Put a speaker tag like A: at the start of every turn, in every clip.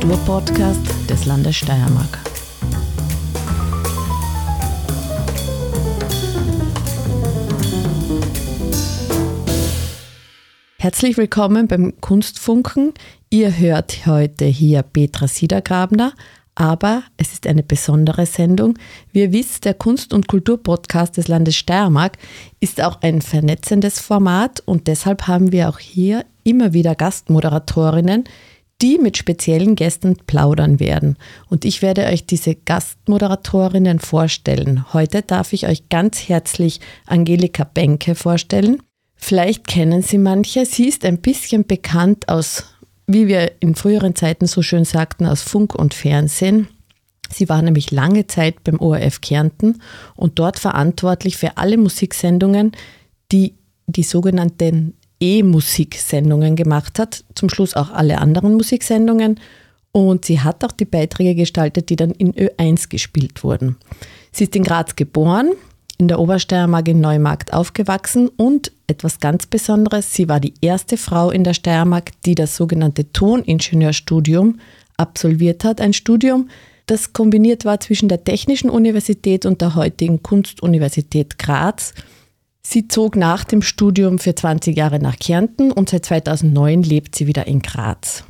A: Kulturpodcast des Landes Steiermark. Herzlich willkommen beim Kunstfunken. Ihr hört heute hier Petra Siedergrabner, aber es ist eine besondere Sendung. Wie ihr wisst, der Kunst- und Kulturpodcast des Landes Steiermark ist auch ein vernetzendes Format und deshalb haben wir auch hier immer wieder Gastmoderatorinnen, die mit speziellen Gästen plaudern werden. Und ich werde euch diese Gastmoderatorinnen vorstellen. Heute darf ich euch ganz herzlich Angelika Benke vorstellen. Vielleicht kennen Sie manche. Sie ist ein bisschen bekannt aus, wie wir in früheren Zeiten so schön sagten, aus Funk und Fernsehen. Sie war nämlich lange Zeit beim ORF Kärnten und dort verantwortlich für alle Musiksendungen, die die sogenannten E-Musiksendungen gemacht hat, zum Schluss auch alle anderen Musiksendungen. Und sie hat auch die Beiträge gestaltet, die dann in Ö1 gespielt wurden. Sie ist in Graz geboren, in der Obersteiermark in Neumarkt aufgewachsen und etwas ganz Besonderes, sie war die erste Frau in der Steiermark, die das sogenannte Toningenieurstudium absolviert hat. Ein Studium, das kombiniert war zwischen der Technischen Universität und der heutigen Kunstuniversität Graz. Sie zog nach dem Studium für 20 Jahre nach Kärnten und seit 2009 lebt sie wieder in Graz.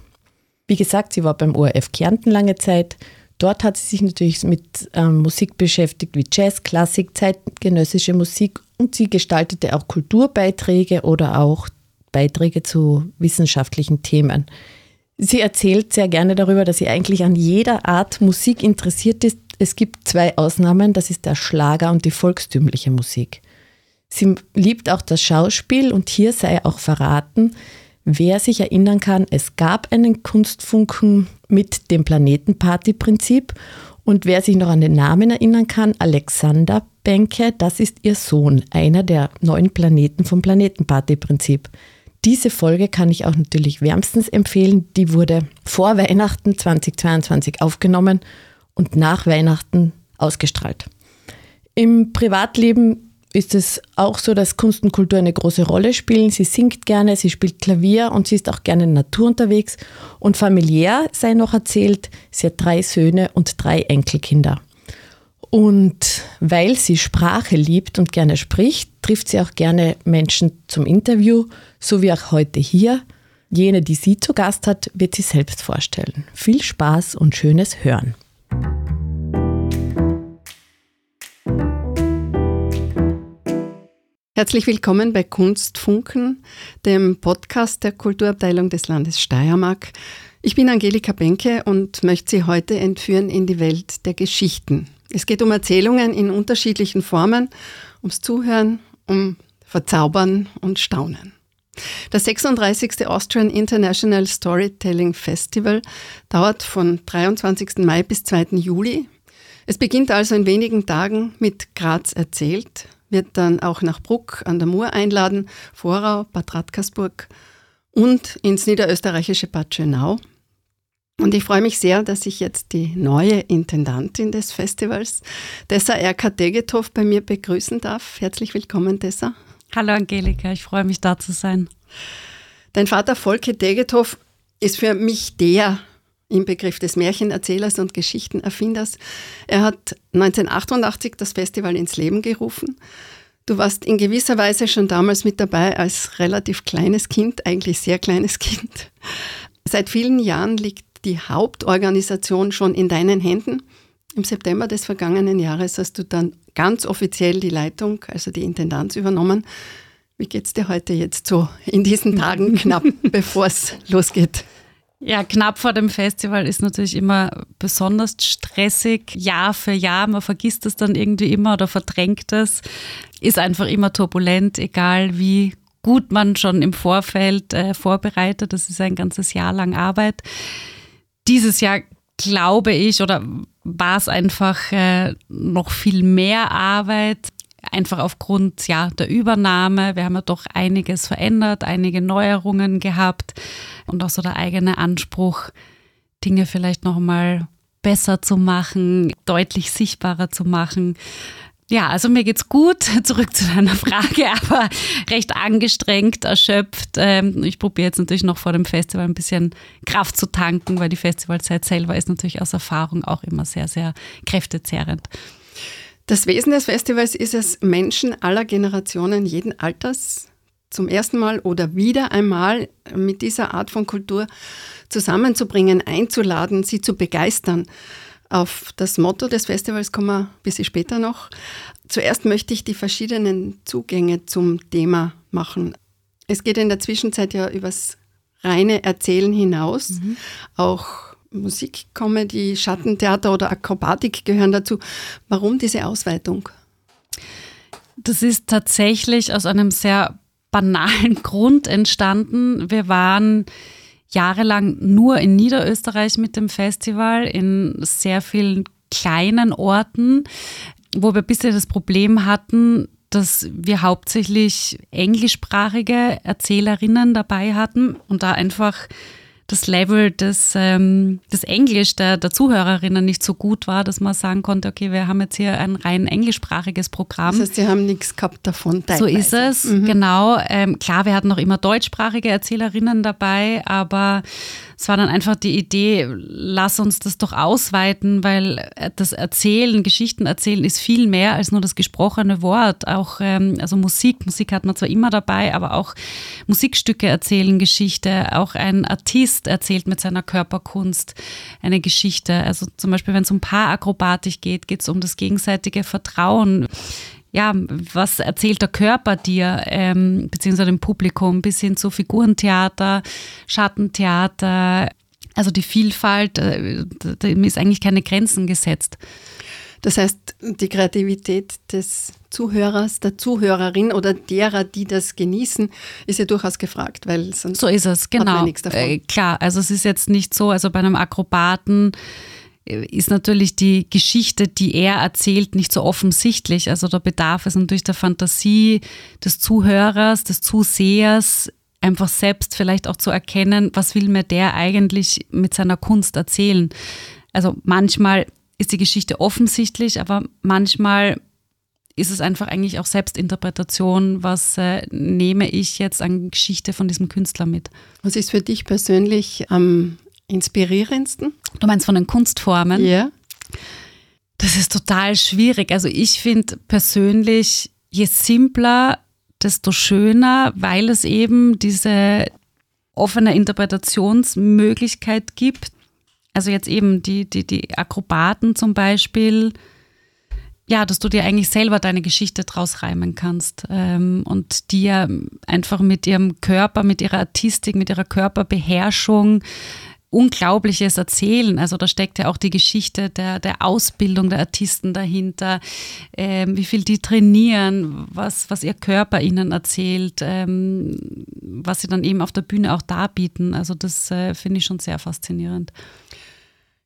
A: Wie gesagt, sie war beim ORF Kärnten lange Zeit. Dort hat sie sich natürlich mit ähm, Musik beschäftigt wie Jazz, Klassik, zeitgenössische Musik und sie gestaltete auch Kulturbeiträge oder auch Beiträge zu wissenschaftlichen Themen. Sie erzählt sehr gerne darüber, dass sie eigentlich an jeder Art Musik interessiert ist. Es gibt zwei Ausnahmen, das ist der Schlager und die volkstümliche Musik. Sie liebt auch das Schauspiel und hier sei auch verraten, wer sich erinnern kann, es gab einen Kunstfunken mit dem Planetenparty-Prinzip und wer sich noch an den Namen erinnern kann, Alexander Benke, das ist ihr Sohn, einer der neun Planeten vom Planetenparty-Prinzip. Diese Folge kann ich auch natürlich wärmstens empfehlen. Die wurde vor Weihnachten 2022 aufgenommen und nach Weihnachten ausgestrahlt. Im Privatleben ist es auch so, dass Kunst und Kultur eine große Rolle spielen. Sie singt gerne, sie spielt Klavier und sie ist auch gerne in Natur unterwegs. Und familiär sei noch erzählt, sie hat drei Söhne und drei Enkelkinder. Und weil sie Sprache liebt und gerne spricht, trifft sie auch gerne Menschen zum Interview, so wie auch heute hier. Jene, die sie zu Gast hat, wird sie selbst vorstellen. Viel Spaß und schönes Hören. Herzlich willkommen bei Kunstfunken, dem Podcast der Kulturabteilung des Landes Steiermark. Ich bin Angelika Benke und möchte Sie heute entführen in die Welt der Geschichten. Es geht um Erzählungen in unterschiedlichen Formen, ums Zuhören, um Verzaubern und Staunen. Das 36. Austrian International Storytelling Festival dauert von 23. Mai bis 2. Juli. Es beginnt also in wenigen Tagen mit Graz erzählt, wird dann auch nach Bruck an der Mur einladen, Vorau, Bad Radkersburg und ins niederösterreichische Bad Schönau. Und ich freue mich sehr, dass ich jetzt die neue Intendantin des Festivals, Tessa Erka Degethoff, bei mir begrüßen darf. Herzlich willkommen, Tessa.
B: Hallo Angelika, ich freue mich da zu sein.
A: Dein Vater Volke Degethoff ist für mich der im Begriff des Märchenerzählers und Geschichtenerfinders. Er hat 1988 das Festival ins Leben gerufen. Du warst in gewisser Weise schon damals mit dabei als relativ kleines Kind, eigentlich sehr kleines Kind. Seit vielen Jahren liegt die Hauptorganisation schon in deinen Händen. Im September des vergangenen Jahres hast du dann ganz offiziell die Leitung, also die Intendanz übernommen. Wie geht es dir heute jetzt so in diesen Tagen knapp, bevor es losgeht?
B: Ja, knapp vor dem Festival ist natürlich immer besonders stressig, Jahr für Jahr. Man vergisst es dann irgendwie immer oder verdrängt es. Ist einfach immer turbulent, egal wie gut man schon im Vorfeld äh, vorbereitet. Das ist ein ganzes Jahr lang Arbeit. Dieses Jahr glaube ich oder war es einfach äh, noch viel mehr Arbeit einfach aufgrund ja, der Übernahme. Wir haben ja doch einiges verändert, einige Neuerungen gehabt und auch so der eigene Anspruch, Dinge vielleicht nochmal besser zu machen, deutlich sichtbarer zu machen. Ja, also mir geht's gut. Zurück zu deiner Frage, aber recht angestrengt, erschöpft. Ähm, ich probiere jetzt natürlich noch vor dem Festival ein bisschen Kraft zu tanken, weil die Festivalzeit selber ist natürlich aus Erfahrung auch immer sehr, sehr kräftezehrend.
C: Das Wesen des Festivals ist es, Menschen aller Generationen, jeden Alters zum ersten Mal oder wieder einmal mit dieser Art von Kultur zusammenzubringen, einzuladen, sie zu begeistern. Auf das Motto des Festivals kommen wir ein bisschen später noch. Zuerst möchte ich die verschiedenen Zugänge zum Thema machen. Es geht in der Zwischenzeit ja übers reine Erzählen hinaus. Mhm. Auch Musik, Comedy, Schattentheater oder Akrobatik gehören dazu. Warum diese Ausweitung?
B: Das ist tatsächlich aus einem sehr banalen Grund entstanden. Wir waren jahrelang nur in Niederösterreich mit dem Festival, in sehr vielen kleinen Orten, wo wir bisschen das Problem hatten, dass wir hauptsächlich englischsprachige Erzählerinnen dabei hatten und da einfach das Level des, ähm, des Englisch der, der Zuhörerinnen nicht so gut war, dass man sagen konnte, okay, wir haben jetzt hier ein rein englischsprachiges Programm.
C: Das heißt, Sie haben nichts gehabt davon.
B: Teilweise. So ist es, mhm. genau. Ähm, klar, wir hatten noch immer deutschsprachige Erzählerinnen dabei, aber es war dann einfach die Idee, lass uns das doch ausweiten, weil das Erzählen, Geschichten erzählen ist viel mehr als nur das gesprochene Wort. Auch ähm, also Musik, Musik hat man zwar immer dabei, aber auch Musikstücke erzählen Geschichte. Auch ein Artist erzählt mit seiner Körperkunst eine Geschichte. Also zum Beispiel, wenn es um Paakrobatik geht, geht es um das gegenseitige Vertrauen ja, was erzählt der Körper dir, ähm, beziehungsweise dem Publikum, bis hin zu Figurentheater, Schattentheater. Also die Vielfalt, äh, dem ist eigentlich keine Grenzen gesetzt.
C: Das heißt, die Kreativität des Zuhörers, der Zuhörerin oder derer, die das genießen, ist ja durchaus gefragt, weil sonst
B: so ist es, genau. Hat man nichts davon. Äh, klar, also es ist jetzt nicht so, also bei einem Akrobaten ist natürlich die Geschichte, die er erzählt, nicht so offensichtlich. Also da bedarf es natürlich der Fantasie des Zuhörers, des Zusehers, einfach selbst vielleicht auch zu erkennen, was will mir der eigentlich mit seiner Kunst erzählen. Also manchmal ist die Geschichte offensichtlich, aber manchmal ist es einfach eigentlich auch Selbstinterpretation, was äh, nehme ich jetzt an Geschichte von diesem Künstler mit.
C: Was ist für dich persönlich am inspirierendsten?
B: Du meinst von den Kunstformen?
C: Ja.
B: Das ist total schwierig. Also ich finde persönlich, je simpler, desto schöner, weil es eben diese offene Interpretationsmöglichkeit gibt. Also jetzt eben die, die, die Akrobaten zum Beispiel, ja, dass du dir eigentlich selber deine Geschichte draus reimen kannst ähm, und dir einfach mit ihrem Körper, mit ihrer Artistik, mit ihrer Körperbeherrschung Unglaubliches erzählen. Also da steckt ja auch die Geschichte der, der Ausbildung der Artisten dahinter, ähm, wie viel die trainieren, was, was ihr Körper ihnen erzählt, ähm, was sie dann eben auf der Bühne auch darbieten. Also das äh, finde ich schon sehr faszinierend.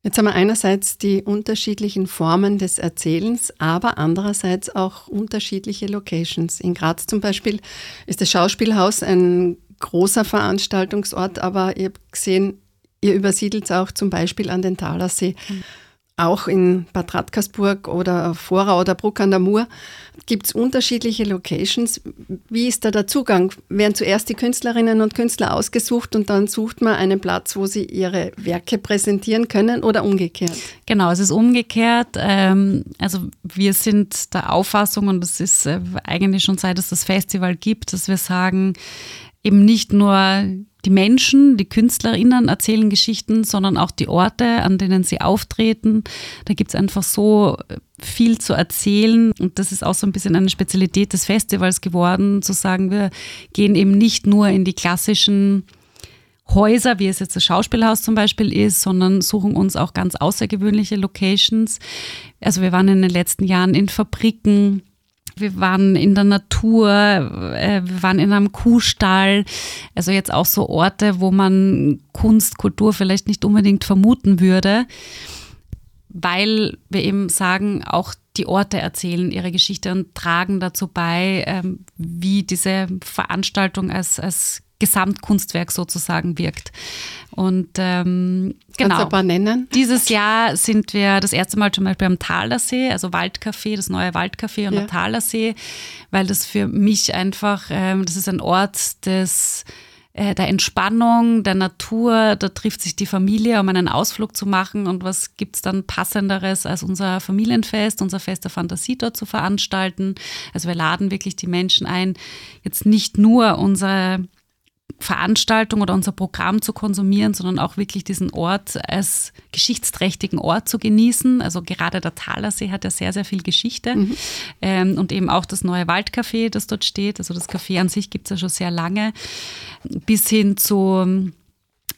C: Jetzt haben wir einerseits die unterschiedlichen Formen des Erzählens, aber andererseits auch unterschiedliche Locations. In Graz zum Beispiel ist das Schauspielhaus ein großer Veranstaltungsort, aber ihr habt gesehen, Ihr übersiedelt es auch zum Beispiel an den Thalersee. Mhm. Auch in Bad Radkersburg oder Vorau oder Bruck an der Mur gibt es unterschiedliche Locations. Wie ist da der Zugang? Werden zuerst die Künstlerinnen und Künstler ausgesucht und dann sucht man einen Platz, wo sie ihre Werke präsentieren können oder umgekehrt?
B: Genau, es ist umgekehrt. Ähm, also wir sind der Auffassung und es ist äh, eigentlich schon seit es das Festival gibt, dass wir sagen, eben nicht nur die Menschen, die KünstlerInnen erzählen Geschichten, sondern auch die Orte, an denen sie auftreten. Da gibt es einfach so viel zu erzählen. Und das ist auch so ein bisschen eine Spezialität des Festivals geworden, zu sagen, wir gehen eben nicht nur in die klassischen Häuser, wie es jetzt das Schauspielhaus zum Beispiel ist, sondern suchen uns auch ganz außergewöhnliche Locations. Also wir waren in den letzten Jahren in Fabriken, wir waren in der Natur, äh, wir waren in einem Kuhstall. Also jetzt auch so Orte, wo man Kunst, Kultur vielleicht nicht unbedingt vermuten würde, weil wir eben sagen, auch die Orte erzählen ihre Geschichte und tragen dazu bei, ähm, wie diese Veranstaltung als, als Gesamtkunstwerk sozusagen wirkt. Und ähm,
C: Kannst du
B: genau.
C: ein paar nennen?
B: Dieses Jahr sind wir das erste Mal zum Beispiel am Thalersee, also Waldcafé, das neue Waldcafé und
C: Ja.
B: der Thalersee, weil das für mich einfach, ähm, das ist ein Ort des äh, der Entspannung, der Natur, da trifft sich die Familie, um einen Ausflug zu machen. Und was gibt's dann passenderes, als unser Familienfest, unser Fest der Fantasie dort zu veranstalten? Also wir laden wirklich die Menschen ein, jetzt nicht nur unsere Veranstaltung oder unser Programm zu konsumieren, sondern auch wirklich diesen Ort als geschichtsträchtigen Ort zu genießen. Also gerade der Thalersee hat ja sehr, sehr viel Geschichte ähm, und eben auch das neue Waldcafé, das dort steht. Also das Café an sich gibt es ja schon sehr lange, bis hin zu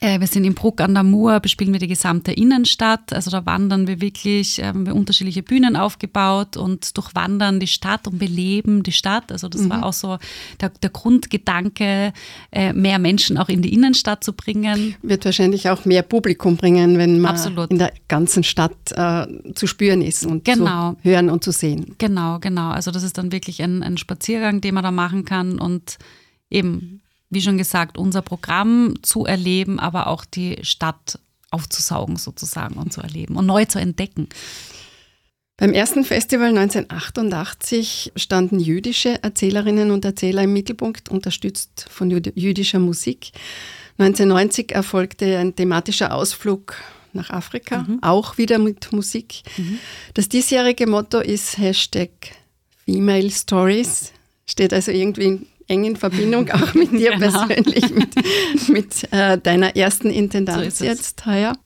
B: wir sind in Bruck an der Mur, bespielen wir die gesamte Innenstadt. Also da wandern wir wirklich, äh, haben wir unterschiedliche Bühnen aufgebaut und durchwandern die Stadt und beleben die Stadt. Also das war auch so der, der Grundgedanke, äh, mehr Menschen auch in die Innenstadt zu bringen.
C: Wird wahrscheinlich auch mehr Publikum bringen, wenn man
B: Absolut.
C: in der ganzen Stadt äh, zu spüren ist und
B: Genau.
C: zu hören und zu sehen.
B: Genau, genau. Also das ist dann wirklich ein, ein Spaziergang, den man da machen kann und eben, wie schon gesagt, unser Programm zu erleben, aber auch die Stadt aufzusaugen sozusagen und zu erleben und neu zu entdecken.
C: Beim ersten Festival 1988 standen jüdische Erzählerinnen und Erzähler im Mittelpunkt, unterstützt von jüd- jüdischer Musik. 1990 erfolgte ein thematischer Ausflug nach Afrika, auch wieder mit Musik. Das diesjährige Motto ist Hashtag Female Stories, steht also irgendwie in eng in Verbindung auch mit dir
B: Genau.
C: persönlich, mit, mit äh, deiner ersten Intendanz
B: So
C: jetzt heuer.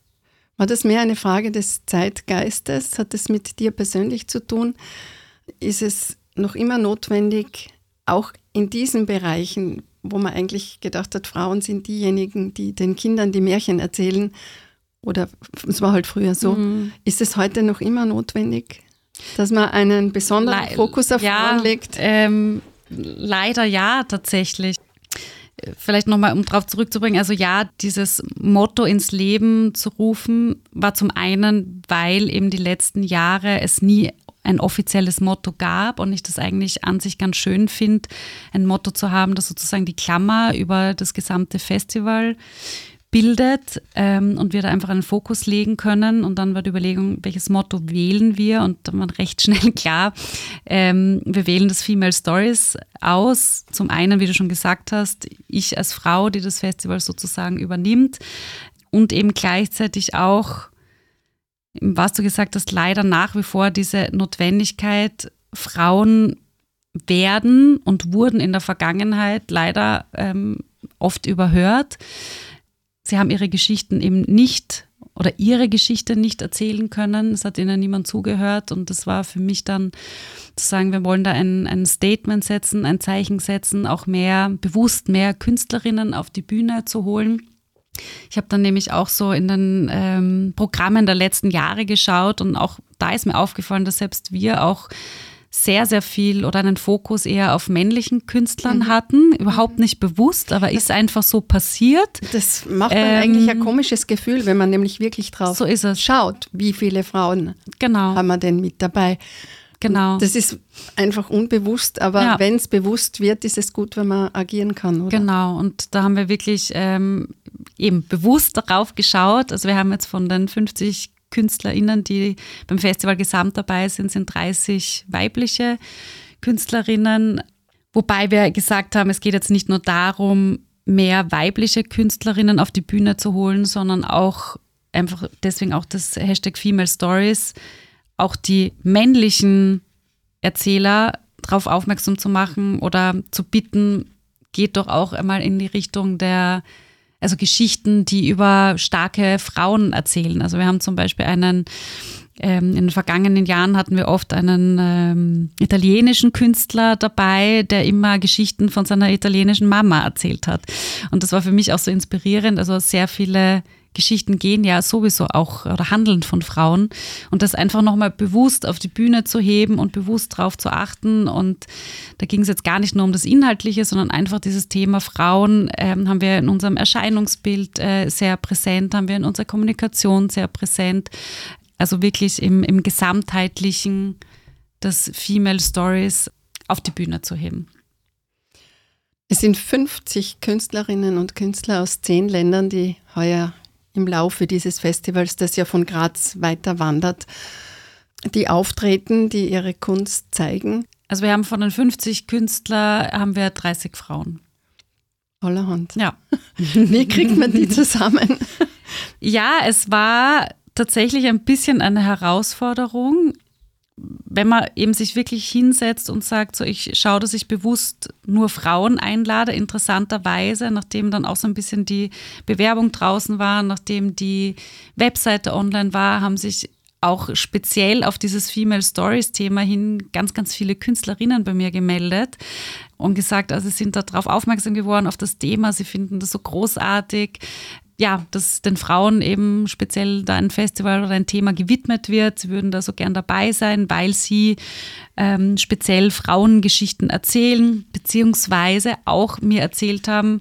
C: War das mehr eine Frage des Zeitgeistes? Hat es mit dir persönlich zu tun? Ist es noch immer notwendig, auch in diesen Bereichen, wo man eigentlich gedacht hat, Frauen sind diejenigen, die den Kindern die Märchen erzählen, oder es war halt früher so,
B: Mhm.
C: ist es heute noch immer notwendig, dass man einen besonderen
B: Lei-
C: Fokus auf
B: ja,
C: Frauen legt?
B: Ähm, leider ja, tatsächlich. Vielleicht nochmal, um darauf zurückzubringen, also ja, dieses Motto ins Leben zu rufen, war zum einen, weil eben die letzten Jahre es nie ein offizielles Motto gab und ich das eigentlich an sich ganz schön finde, ein Motto zu haben, das sozusagen die Klammer über das gesamte Festival bildet ähm, und wir da einfach einen Fokus legen können. Und dann war die Überlegung, welches Motto wählen wir? Und dann war recht schnell klar, ähm, wir wählen das Female Stories aus. Zum einen, wie du schon gesagt hast, ich als Frau, die das Festival sozusagen übernimmt und eben gleichzeitig auch, was du gesagt hast, leider nach wie vor diese Notwendigkeit, Frauen werden und wurden in der Vergangenheit leider ähm, oft überhört. Sie haben ihre Geschichten eben nicht oder ihre Geschichte nicht erzählen können. Es hat ihnen niemand zugehört und das war für mich dann zu sagen, wir wollen da ein, ein Statement setzen, ein Zeichen setzen, auch mehr bewusst mehr Künstlerinnen auf die Bühne zu holen. Ich habe dann nämlich auch so in den ähm, Programmen der letzten Jahre geschaut und auch da ist mir aufgefallen, dass selbst wir auch sehr, sehr viel oder einen Fokus eher auf männlichen Künstlern hatten. Überhaupt nicht bewusst, aber ist einfach so passiert.
C: Das macht man
B: Ähm,
C: eigentlich ein komisches Gefühl, wenn man nämlich wirklich drauf
B: So ist es.
C: schaut, wie viele Frauen
B: Genau,
C: haben wir denn mit dabei.
B: genau.
C: Das ist einfach unbewusst, aber
B: Ja.
C: wenn es bewusst wird, ist es gut, wenn man agieren kann, oder?
B: Genau, und da haben wir wirklich ähm, eben bewusst darauf geschaut. Also wir haben jetzt von den 50 KünstlerInnen, die beim Festival gesamt dabei sind, sind 30 weibliche Künstlerinnen. Wobei wir gesagt haben, es geht jetzt nicht nur darum, mehr weibliche Künstlerinnen auf die Bühne zu holen, sondern auch einfach deswegen auch das Hashtag Female Stories, auch die männlichen Erzähler darauf aufmerksam zu machen oder zu bitten, geht doch auch einmal in die Richtung der, also Geschichten, die über starke Frauen erzählen. Also wir haben zum Beispiel einen, ähm, in den vergangenen Jahren hatten wir oft einen ähm, italienischen Künstler dabei, der immer Geschichten von seiner italienischen Mama erzählt hat. Und das war für mich auch so inspirierend. Also sehr viele Geschichten gehen ja sowieso auch oder handeln von Frauen und das einfach nochmal bewusst auf die Bühne zu heben und bewusst darauf zu achten. Und da ging es jetzt gar nicht nur um das Inhaltliche, sondern einfach dieses Thema Frauen ähm, haben wir in unserem Erscheinungsbild äh, sehr präsent, haben wir in unserer Kommunikation sehr präsent. Also wirklich im, im Gesamtheitlichen das Female Stories auf die Bühne zu heben.
C: Es sind 50 Künstlerinnen und Künstler aus zehn Ländern, die heuer im Laufe dieses Festivals, das ja von Graz weiter wandert, die auftreten, die ihre Kunst zeigen.
B: Also wir haben von den 50 Künstlern haben wir 30 Frauen.
C: Allerhand.
B: Ja.
C: Wie kriegt man die zusammen?
B: Ja, es war tatsächlich ein bisschen eine Herausforderung wenn man eben sich wirklich hinsetzt und sagt, so ich schaue, dass ich bewusst nur Frauen einlade, interessanterweise, nachdem dann auch so ein bisschen die Bewerbung draußen war, nachdem die Webseite online war, haben sich auch speziell auf dieses Female Stories Thema hin ganz, ganz viele Künstlerinnen bei mir gemeldet und gesagt, also sie sind darauf aufmerksam geworden, auf das Thema, sie finden das so großartig ja, dass den Frauen eben speziell da ein Festival oder ein Thema gewidmet wird. Sie würden da so gern dabei sein, weil sie ähm, speziell Frauengeschichten erzählen, beziehungsweise auch mir erzählt haben,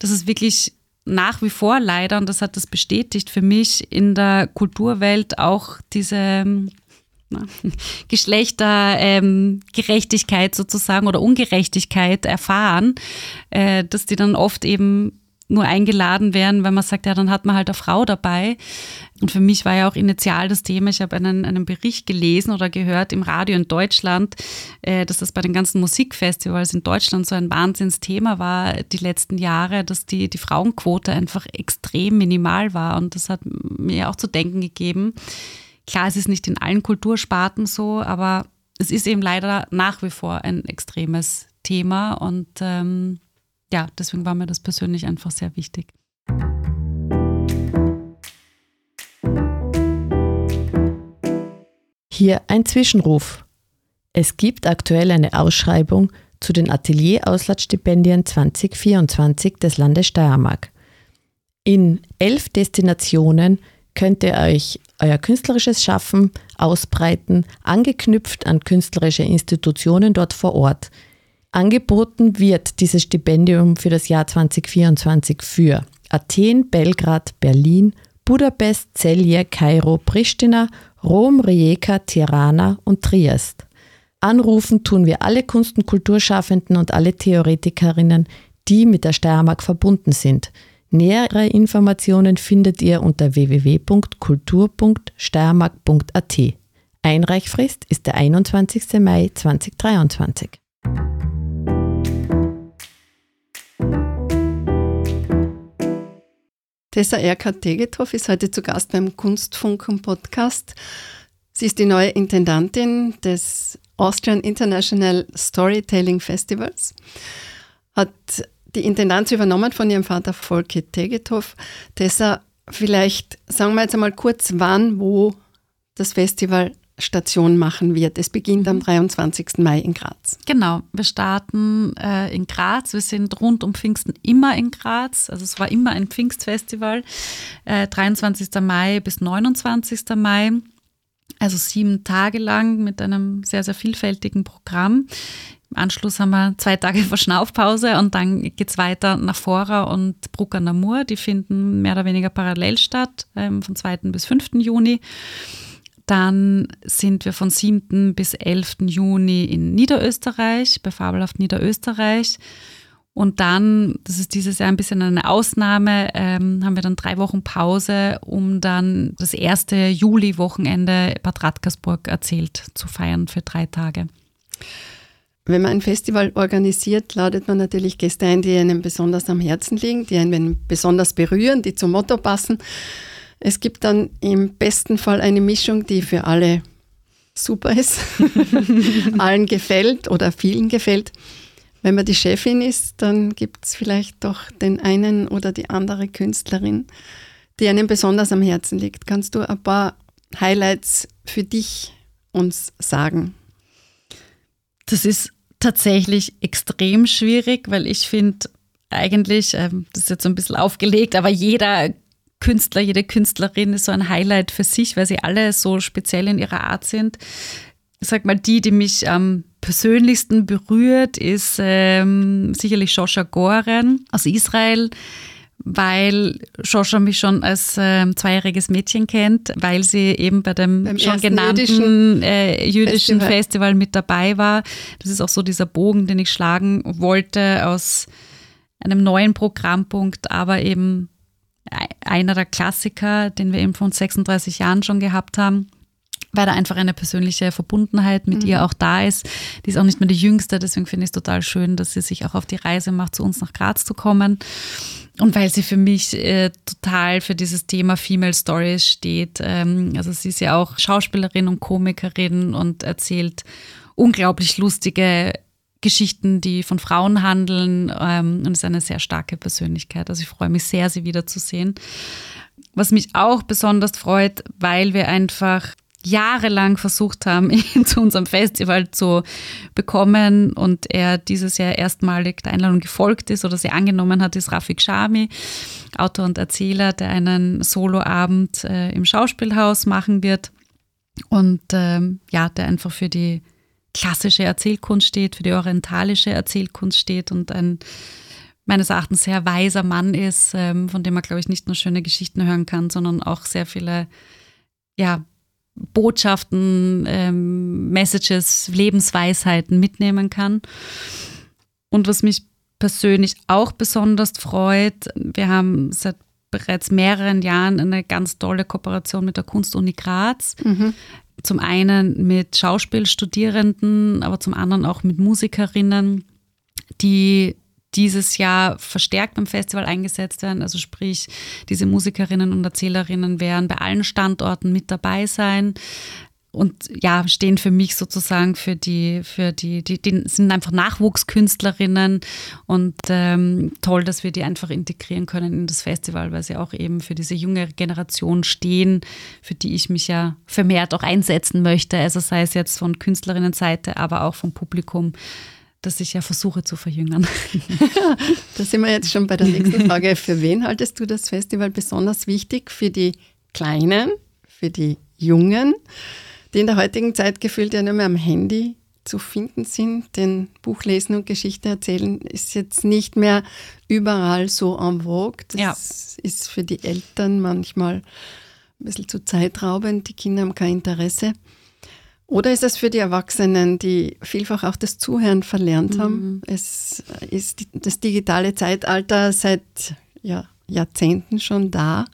B: dass es wirklich nach wie vor leider, und das hat das bestätigt für mich, in der Kulturwelt auch diese na, Geschlechtergerechtigkeit ähm, sozusagen oder Ungerechtigkeit erfahren, äh, dass die dann oft eben nur eingeladen werden, wenn man sagt, ja, dann hat man halt eine Frau dabei. Und für mich war ja auch initial das Thema, ich habe einen, einen Bericht gelesen oder gehört im Radio in Deutschland, äh, dass das bei den ganzen Musikfestivals in Deutschland so ein Wahnsinnsthema war die letzten Jahre, dass die, die Frauenquote einfach extrem minimal war. Und das hat mir auch zu denken gegeben. Klar, es ist nicht in allen Kultursparten so, aber es ist eben leider nach wie vor ein extremes Thema und ähm, ja, deswegen war mir das persönlich einfach sehr wichtig.
A: Hier ein Zwischenruf. Es gibt aktuell eine Ausschreibung zu den Atelier-Auslandsstipendien 2024 des Landes Steiermark. In elf Destinationen könnt ihr euch euer künstlerisches Schaffen ausbreiten, angeknüpft an künstlerische Institutionen dort vor Ort – Angeboten wird dieses Stipendium für das Jahr 2024 für Athen, Belgrad, Berlin, Budapest, Celje, Kairo, Pristina, Rom, Rijeka, Tirana und Triest. Anrufen tun wir alle Kunst- und Kulturschaffenden und alle Theoretikerinnen, die mit der Steiermark verbunden sind. Nähere Informationen findet ihr unter www.kultur.steiermark.at. Einreichfrist ist der 21. Mai 2023.
C: Tessa Erkert Tegethoff ist heute zu Gast beim Kunstfunken Podcast. Sie ist die neue Intendantin des Austrian International Storytelling Festivals, hat die Intendanz übernommen von ihrem Vater Volke Tegethoff. Tessa, vielleicht sagen wir jetzt einmal kurz, wann, wo das Festival Station machen wird. Es beginnt am 23. Mhm. Mai in Graz.
B: Genau, wir starten äh, in Graz. Wir sind rund um Pfingsten immer in Graz. Also es war immer ein Pfingstfestival. Äh, 23. Mai bis 29. Mai. Also sieben Tage lang mit einem sehr, sehr vielfältigen Programm. Im Anschluss haben wir zwei Tage Verschnaufpause und dann geht es weiter nach Fora und Bruck an der Mur. Die finden mehr oder weniger parallel statt, ähm, von 2. bis 5. Juni. Dann sind wir von 7. bis 11. Juni in Niederösterreich, bei Fabelhaft Niederösterreich. Und dann, das ist dieses Jahr ein bisschen eine Ausnahme, ähm, haben wir dann drei Wochen Pause, um dann das erste Juli-Wochenende Bad Radkersburg erzählt zu feiern für drei Tage.
C: Wenn man ein Festival organisiert, ladet man natürlich Gäste ein, die einem besonders am Herzen liegen, die einen besonders berühren, die zum Motto passen. Es gibt dann im besten Fall eine Mischung, die für alle super ist, allen gefällt oder vielen gefällt. Wenn man die Chefin ist, dann gibt es vielleicht doch den einen oder die andere Künstlerin, die einem besonders am Herzen liegt. Kannst du ein paar Highlights für dich uns sagen?
B: Das ist tatsächlich extrem schwierig, weil ich finde, eigentlich, ähm, das ist jetzt so ein bisschen aufgelegt, aber jeder Künstler, jede Künstlerin ist so ein Highlight für sich, weil sie alle so speziell in ihrer Art sind. Ich sag mal, die, die mich am persönlichsten berührt, ist ähm, sicherlich Shosha Goren aus Israel, weil Joscha mich schon als äh, zweijähriges Mädchen kennt, weil sie eben bei dem
C: Beim
B: schon genannten
C: jüdischen
B: äh, jüdischen
C: Festival.
B: Festival. mit dabei war. Das ist auch so dieser Bogen, den ich schlagen wollte aus einem neuen Programmpunkt, aber eben einer der Klassiker, den wir eben von 36 Jahren schon gehabt haben weil da einfach eine persönliche Verbundenheit mit ihr auch da ist. Die ist auch nicht mehr die jüngste, deswegen finde ich es total schön, dass sie sich auch auf die Reise macht, zu uns nach Graz zu kommen. Und weil sie für mich äh, total für dieses Thema Female Stories steht. Ähm, also sie ist ja auch Schauspielerin und Komikerin und erzählt unglaublich lustige Geschichten, die von Frauen handeln ähm, und ist eine sehr starke Persönlichkeit. Also ich freue mich sehr, sie wiederzusehen. Was mich auch besonders freut, weil wir einfach jahrelang versucht haben, ihn zu unserem Festival zu bekommen und er dieses Jahr erstmalig der Einladung gefolgt ist oder sie angenommen hat, ist Rafik Shami, Autor und Erzähler, der einen Soloabend äh, im Schauspielhaus machen wird und ähm, ja, der einfach für die klassische Erzählkunst steht, für die orientalische Erzählkunst steht und ein meines Erachtens sehr weiser Mann ist, ähm, von dem man, glaube ich, nicht nur schöne Geschichten hören kann, sondern auch sehr viele ja, Botschaften, ähm, Messages, Lebensweisheiten mitnehmen kann. Und was mich persönlich auch besonders freut, wir haben seit bereits mehreren Jahren eine ganz tolle Kooperation mit der Kunstuni Graz. Zum einen mit Schauspielstudierenden, aber zum anderen auch mit Musikerinnen, die dieses Jahr verstärkt beim Festival eingesetzt werden. Also sprich, diese Musikerinnen und Erzählerinnen werden bei allen Standorten mit dabei sein und ja, stehen für mich sozusagen für die, für die, die, die sind einfach Nachwuchskünstlerinnen und ähm, toll, dass wir die einfach integrieren können in das Festival, weil sie auch eben für diese junge Generation stehen, für die ich mich ja vermehrt auch einsetzen möchte. Also sei es jetzt von Künstlerinnenseite, aber auch vom Publikum das ich ja versuche zu verjüngern.
C: Da sind wir jetzt schon bei der nächsten Frage. Für wen haltest du das Festival besonders wichtig? Für die Kleinen, für die Jungen, die in der heutigen Zeit gefühlt ja nur mehr am Handy zu finden sind, denn Buchlesen und Geschichte erzählen ist jetzt nicht mehr überall so en vogue. Das
B: Ja.
C: ist für die Eltern manchmal ein bisschen zu zeitraubend. Die Kinder haben kein Interesse. Oder ist es für die Erwachsenen, die vielfach auch das Zuhören verlernt haben? Es ist das digitale Zeitalter seit ja, Jahrzehnten schon da.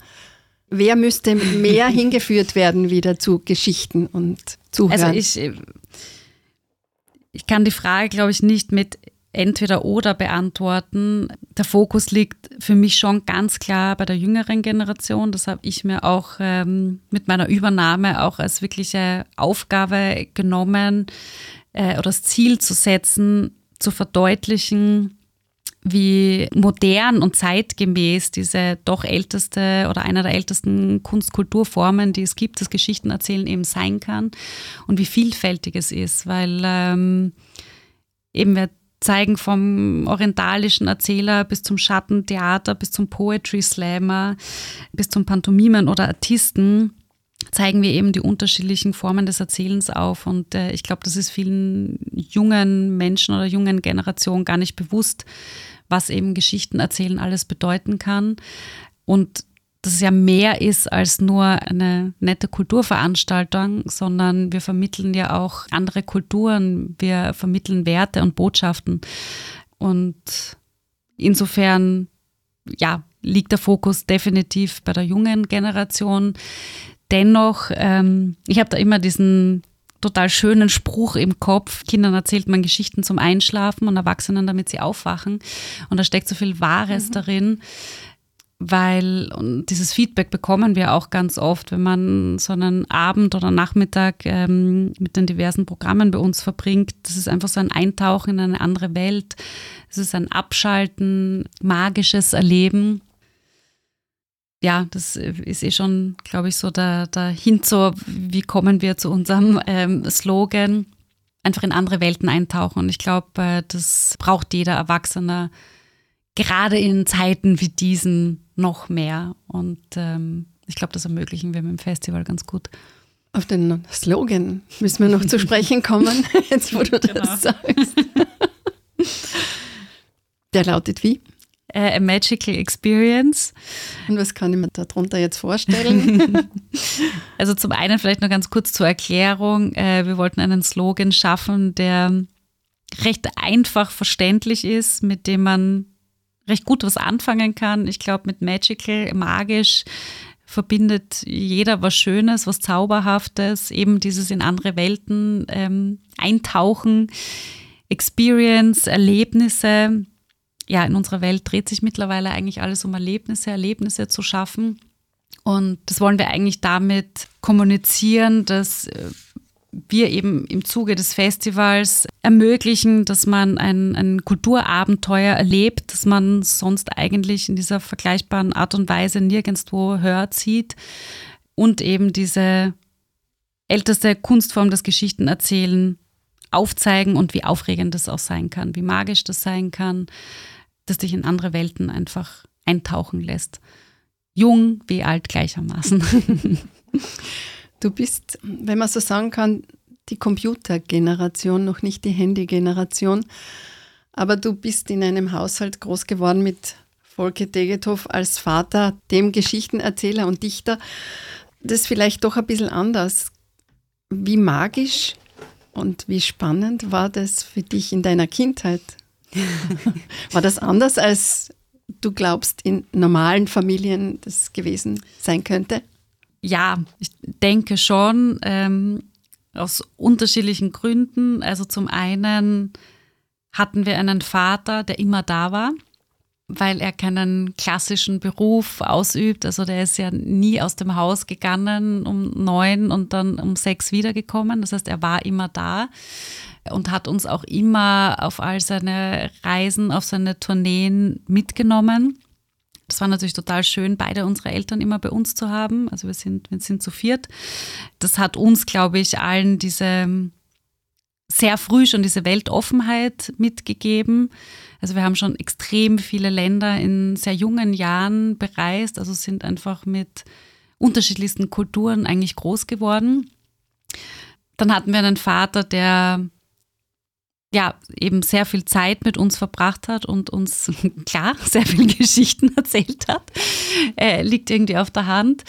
C: Wer müsste mehr hingeführt werden wieder zu Geschichten und Zuhören?
B: Also ich, äh, ich kann die Frage, glaube ich, nicht mit entweder oder beantworten. Der Fokus liegt für mich schon ganz klar bei der jüngeren Generation. Das habe ich mir auch ähm, mit meiner Übernahme auch als wirkliche Aufgabe genommen äh, oder das Ziel zu setzen, zu verdeutlichen, wie modern und zeitgemäß diese doch älteste oder einer der ältesten Kunstkulturformen, die es gibt, das Geschichtenerzählen eben sein kann und wie vielfältig es ist, weil ähm, eben wir zeigen vom orientalischen Erzähler bis zum Schattentheater, bis zum Poetry Slammer, bis zum Pantomimen oder Artisten zeigen wir eben die unterschiedlichen Formen des Erzählens auf. Und äh, ich glaube, das ist vielen jungen Menschen oder jungen Generationen gar nicht bewusst, was eben Geschichten erzählen alles bedeuten kann. Und dass es ja mehr ist als nur eine nette Kulturveranstaltung, sondern wir vermitteln ja auch andere Kulturen, wir vermitteln Werte und Botschaften. Und insofern, ja, liegt der Fokus definitiv bei der jungen Generation. Dennoch, ähm, ich habe da immer diesen total schönen Spruch im Kopf. Kindern erzählt man Geschichten zum Einschlafen und Erwachsenen, damit sie aufwachen. Und da steckt so viel Wahres darin, weil und dieses Feedback bekommen wir auch ganz oft, wenn man so einen Abend oder Nachmittag ähm, mit den diversen Programmen bei uns verbringt. Das ist einfach so ein Eintauchen in eine andere Welt. Es ist ein Abschalten, magisches Erleben ja, das ist eh schon, glaube ich, so der, der Hint so, wie kommen wir zu unserem ähm, Slogan, einfach in andere Welten eintauchen. Und ich glaube, äh, das braucht jeder Erwachsene, gerade in Zeiten wie diesen noch mehr. Und ähm, ich glaube, das ermöglichen wir mit dem Festival ganz gut.
C: Auf den Slogan müssen wir noch zu sprechen kommen, jetzt wo du das
B: Genau.
C: sagst. Der lautet wie?
B: Äh, a magical experience.
C: Und was kann ich mir darunter jetzt vorstellen?
B: also zum einen vielleicht noch ganz kurz zur Erklärung. Äh, wir wollten einen Slogan schaffen, der recht einfach verständlich ist, mit dem man recht gut was anfangen kann. Ich glaube, mit magical, magisch verbindet jeder was Schönes, was Zauberhaftes, eben dieses in andere Welten ähm, eintauchen, Experience, Erlebnisse ja, in unserer Welt dreht sich mittlerweile eigentlich alles um Erlebnisse, Erlebnisse zu schaffen. Und das wollen wir eigentlich damit kommunizieren, dass äh, wir eben im Zuge des Festivals ermöglichen, dass man ein, ein Kulturabenteuer erlebt, das man sonst eigentlich in dieser vergleichbaren Art und Weise nirgendwo hört, sieht und eben diese älteste Kunstform des Geschichtenerzählen aufzeigen und wie aufregend das auch sein kann, wie magisch das sein kann, das dich in andere Welten einfach eintauchen lässt. Jung wie alt gleichermaßen.
C: Du bist, wenn man so sagen kann, die Computergeneration, noch nicht die Handygeneration. Aber du bist in einem Haushalt groß geworden mit Volke Degethoff als Vater, dem Geschichtenerzähler und Dichter. Das ist vielleicht doch ein bisschen anders. Wie magisch und wie spannend war das für dich in deiner Kindheit? War das anders, als du glaubst, in normalen Familien das gewesen sein könnte?
B: Ja, ich denke schon, ähm, aus unterschiedlichen Gründen. Also zum einen hatten wir einen Vater, der immer da war, weil er keinen klassischen Beruf ausübt. Also der ist ja nie aus dem Haus gegangen um neun und dann um sechs wiedergekommen. Das heißt, er war immer da und hat uns auch immer auf all seine Reisen, auf seine Tourneen mitgenommen. Das war natürlich total schön, beide unsere Eltern immer bei uns zu haben. Also wir sind, wir sind zu viert. Das hat uns, glaube ich, allen diese sehr früh schon diese Weltoffenheit mitgegeben. Also wir haben schon extrem viele Länder in sehr jungen Jahren bereist, also sind einfach mit unterschiedlichsten Kulturen eigentlich groß geworden. Dann hatten wir einen Vater, der ja, eben sehr viel Zeit mit uns verbracht hat und uns, klar, sehr viele Geschichten erzählt hat. Äh, liegt irgendwie auf der Hand.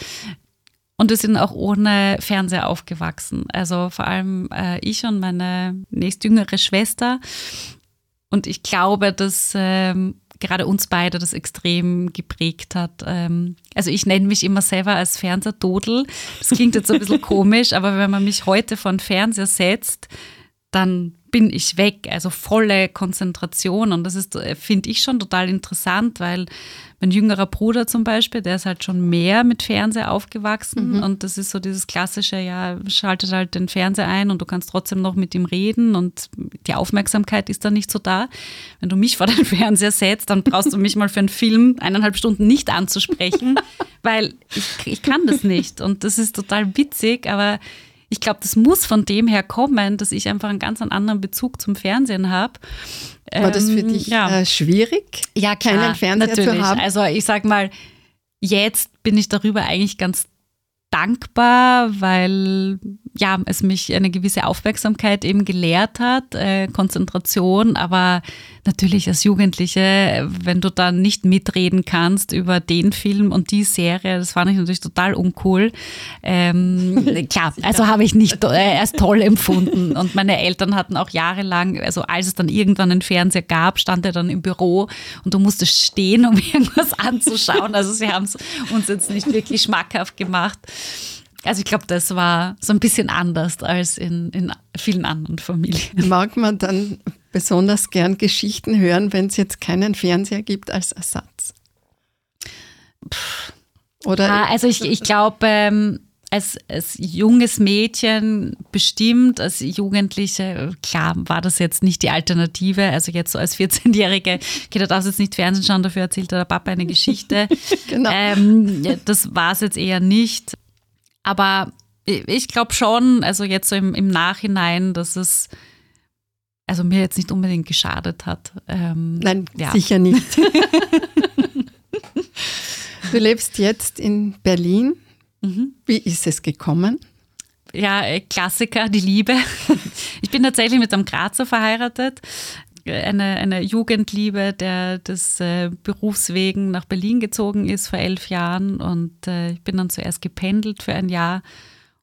B: Und wir sind auch ohne Fernseher aufgewachsen. Also vor allem äh, ich und meine nächstjüngere Schwester. Und ich glaube, dass ähm, gerade uns beide das extrem geprägt hat. Ähm, also ich nenne mich immer selber als Fernsehdodel. Das klingt jetzt ein bisschen komisch, aber wenn man mich heute von Fernseher setzt, dann bin ich weg, also volle Konzentration. Und das ist, äh, finde ich, schon total interessant, weil mein jüngerer Bruder zum Beispiel, der ist halt schon mehr mit Fernseher aufgewachsen. Mhm. Und das ist so dieses klassische, ja, schaltet halt den Fernseher ein und du kannst trotzdem noch mit ihm reden und die Aufmerksamkeit ist dann nicht so da. Wenn du mich vor den Fernseher setzt, dann brauchst du mich mal für einen Film eineinhalb Stunden nicht anzusprechen, weil ich, ich kann das nicht. Und das ist total witzig, aber ich glaube, das muss von dem her kommen, dass ich einfach einen ganz anderen Bezug zum Fernsehen habe.
C: War das für ähm, dich ja. äh, schwierig,
B: ja, klar, keinen Fernseher natürlich. zu haben? Also ich sag mal, jetzt bin ich darüber eigentlich ganz dankbar, weil ja, es mich eine gewisse Aufmerksamkeit eben gelehrt hat, äh, Konzentration, aber natürlich als Jugendliche, wenn du dann nicht mitreden kannst über den Film und die Serie, das fand ich natürlich total uncool. Ähm, klar, also habe ich nicht äh, als toll empfunden und meine Eltern hatten auch jahrelang, also als es dann irgendwann einen Fernseher gab, stand er dann im Büro und du musstest stehen, um irgendwas anzuschauen. Also sie haben es uns jetzt nicht wirklich schmackhaft gemacht also ich glaube, das war so ein bisschen anders als in, in vielen anderen Familien.
C: Mag man dann besonders gern Geschichten hören, wenn es jetzt keinen Fernseher gibt als Ersatz?
B: Oder? Ja, also ich, ich glaube, ähm, als, als junges Mädchen bestimmt, als Jugendliche, klar war das jetzt nicht die Alternative. Also jetzt so als 14-Jährige, okay, da darfst jetzt nicht Fernsehen schauen, dafür erzählt der Papa eine Geschichte. genau. Ähm, das war es jetzt eher nicht. Aber ich glaube schon, also jetzt so im, im Nachhinein, dass es also mir jetzt nicht unbedingt geschadet hat.
C: Ähm, Nein, ja. sicher nicht. du lebst jetzt in Berlin. Mhm. Wie ist es gekommen?
B: Ja, äh, Klassiker, die Liebe. Ich bin tatsächlich mit einem Grazer verheiratet. Eine, eine Jugendliebe, der des äh, Berufswegen nach Berlin gezogen ist vor elf Jahren und äh, ich bin dann zuerst gependelt für ein Jahr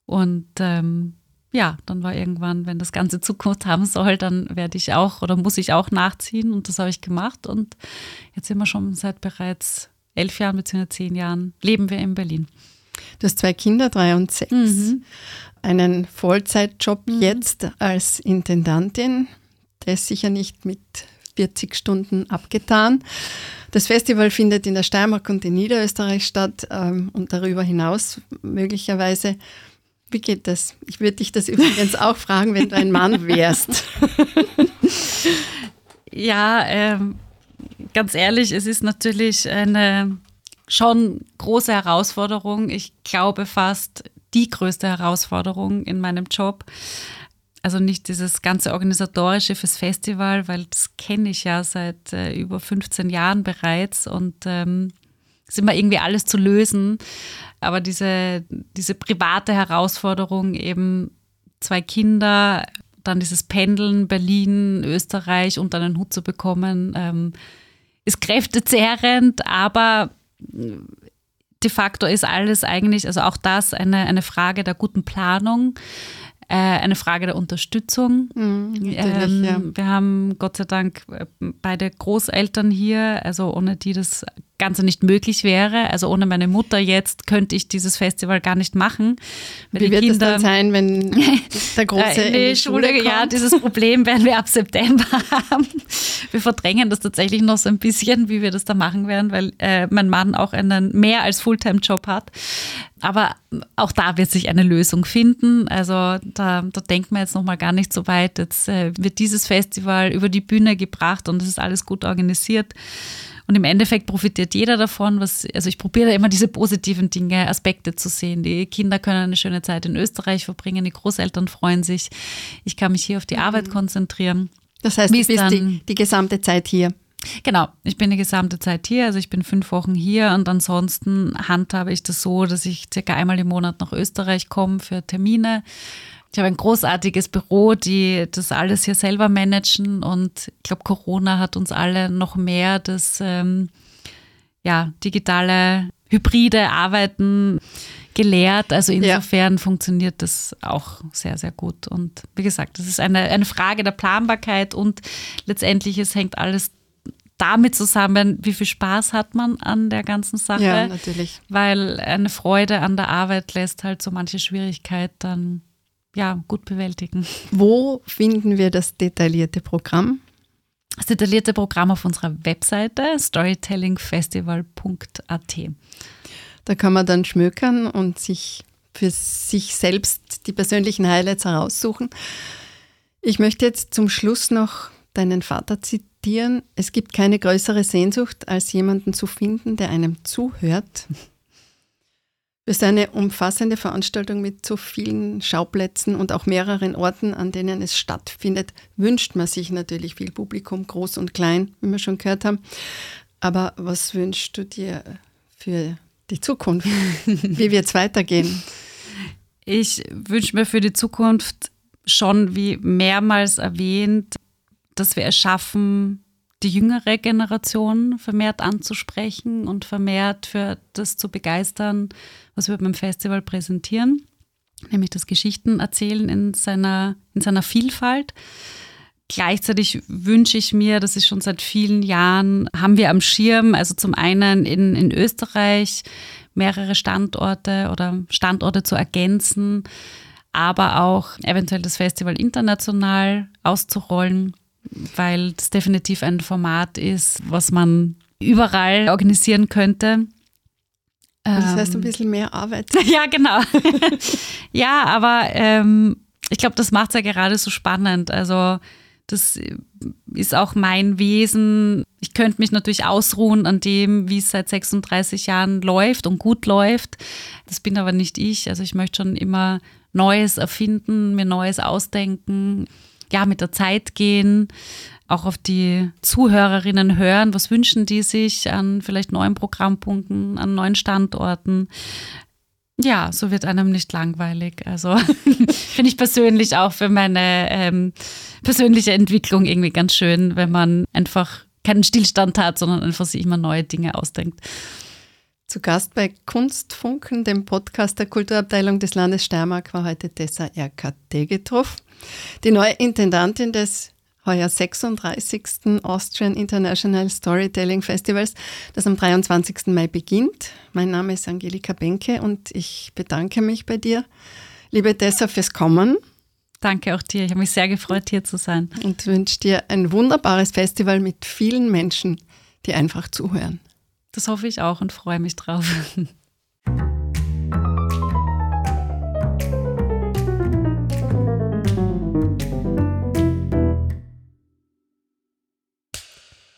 B: und ähm, ja, dann war irgendwann, wenn das Ganze Zukunft haben soll, dann werde ich auch oder muss ich auch nachziehen und das habe ich gemacht und jetzt sind wir schon seit bereits elf Jahren bzw. zehn Jahren leben wir in Berlin.
C: Du hast zwei Kinder, drei und sechs, mhm. einen Vollzeitjob mhm. jetzt als Intendantin, der sicher nicht mit 40 Stunden abgetan. Das Festival findet in der Steiermark und in Niederösterreich statt ähm, und darüber hinaus möglicherweise. Wie geht das? Ich würde dich das übrigens auch fragen, wenn du ein Mann wärst.
B: ja, ähm, ganz ehrlich, es ist natürlich eine schon große Herausforderung. Ich glaube fast die größte Herausforderung in meinem Job. Also nicht dieses ganze organisatorische fürs Festival, weil das kenne ich ja seit äh, über 15 Jahren bereits und ähm, ist immer irgendwie alles zu lösen. Aber diese, diese private Herausforderung, eben zwei Kinder, dann dieses Pendeln, Berlin, Österreich unter einen Hut zu bekommen, ähm, ist kräftezehrend, aber de facto ist alles eigentlich, also auch das eine, eine Frage der guten Planung, äh, eine Frage der Unterstützung. Mhm, ähm, ja. Wir haben Gott sei Dank äh, beide Großeltern hier, also ohne die das Ganze nicht möglich wäre. Also ohne meine Mutter jetzt könnte ich dieses Festival gar nicht machen.
C: Wie wird Kinder, es dann sein, wenn der Große in die, Schule, Schule
B: Ja, dieses Problem werden wir ab September haben. Wir verdrängen das tatsächlich noch so ein bisschen, wie wir das da machen werden, weil äh, mein Mann auch einen mehr als Fulltime-Job hat. Aber auch da wird sich eine Lösung finden. Also da, da denkt man jetzt noch mal gar nicht so weit. Jetzt äh, wird dieses Festival über die Bühne gebracht und es ist alles gut organisiert. Und im Endeffekt profitiert jeder davon. Was, also ich probiere immer diese positiven Dinge, Aspekte zu sehen. Die Kinder können eine schöne Zeit in Österreich verbringen, die Großeltern freuen sich. Ich kann mich hier auf die mhm. Arbeit konzentrieren.
C: Das heißt, du bist die, die gesamte Zeit hier.
B: Genau, ich bin die gesamte Zeit hier, also ich bin fünf Wochen hier und ansonsten handhabe ich das so, dass ich circa einmal im Monat nach Österreich komme für Termine. Ich habe ein großartiges Büro, die das alles hier selber managen und ich glaube, Corona hat uns alle noch mehr das ähm, ja, digitale, hybride Arbeiten gelehrt. Also insofern ja. funktioniert das auch sehr, sehr gut. Und wie gesagt, das ist eine, eine Frage der Planbarkeit und letztendlich es hängt alles damit zusammen, wie viel Spaß hat man an der ganzen Sache.
C: Ja, natürlich.
B: Weil eine Freude an der Arbeit lässt halt so manche Schwierigkeit dann ja, gut bewältigen.
C: Wo finden wir das detaillierte Programm?
B: Das detaillierte Programm auf unserer Webseite storytellingfestival.at.
C: Da kann man dann schmökern und sich für sich selbst die persönlichen Highlights heraussuchen. Ich möchte jetzt zum Schluss noch deinen Vater zitieren. Es gibt keine größere Sehnsucht, als jemanden zu finden, der einem zuhört für seine umfassende Veranstaltung mit so vielen Schauplätzen und auch mehreren Orten, an denen es stattfindet, wünscht man sich natürlich viel Publikum, groß und klein, wie wir schon gehört haben. Aber was wünschst du dir für die Zukunft? wie wird es weitergehen?
B: Ich wünsche mir für die Zukunft schon, wie mehrmals erwähnt, dass wir es schaffen, die jüngere Generation vermehrt anzusprechen und vermehrt für das zu begeistern, was wir beim Festival präsentieren, nämlich das Geschichten erzählen in seiner, in seiner Vielfalt. Gleichzeitig wünsche ich mir, das ist schon seit vielen Jahren, haben wir am Schirm, also zum einen in, in Österreich mehrere Standorte oder Standorte zu ergänzen, aber auch eventuell das Festival international auszurollen weil das definitiv ein Format ist, was man überall organisieren könnte.
C: Das heißt ein ähm, bisschen mehr Arbeit.
B: ja, genau. ja, aber ähm, ich glaube, das macht es ja gerade so spannend. Also das ist auch mein Wesen. Ich könnte mich natürlich ausruhen an dem, wie es seit 36 Jahren läuft und gut läuft. Das bin aber nicht ich. Also ich möchte schon immer Neues erfinden, mir Neues ausdenken ja, mit der Zeit gehen, auch auf die Zuhörerinnen hören, was wünschen die sich an vielleicht neuen Programmpunkten, an neuen Standorten. Ja, so wird einem nicht langweilig. Also finde ich persönlich auch für meine ähm, persönliche Entwicklung irgendwie ganz schön, wenn man einfach keinen Stillstand hat, sondern einfach sich immer neue Dinge ausdenkt.
C: Zu Gast bei Kunstfunken, dem Podcast der Kulturabteilung des Landes Steiermark, war heute Tessa RKT getroffen. Die neue Intendantin des heuer 36. Austrian International Storytelling Festivals, das am 23. Mai beginnt. Mein Name ist Angelika Benke und ich bedanke mich bei dir, liebe Tessa, fürs Kommen.
B: Danke auch dir. Ich habe mich sehr gefreut, hier zu sein.
C: Und wünsche dir ein wunderbares Festival mit vielen Menschen, die einfach zuhören.
B: Das hoffe ich auch und freue mich drauf.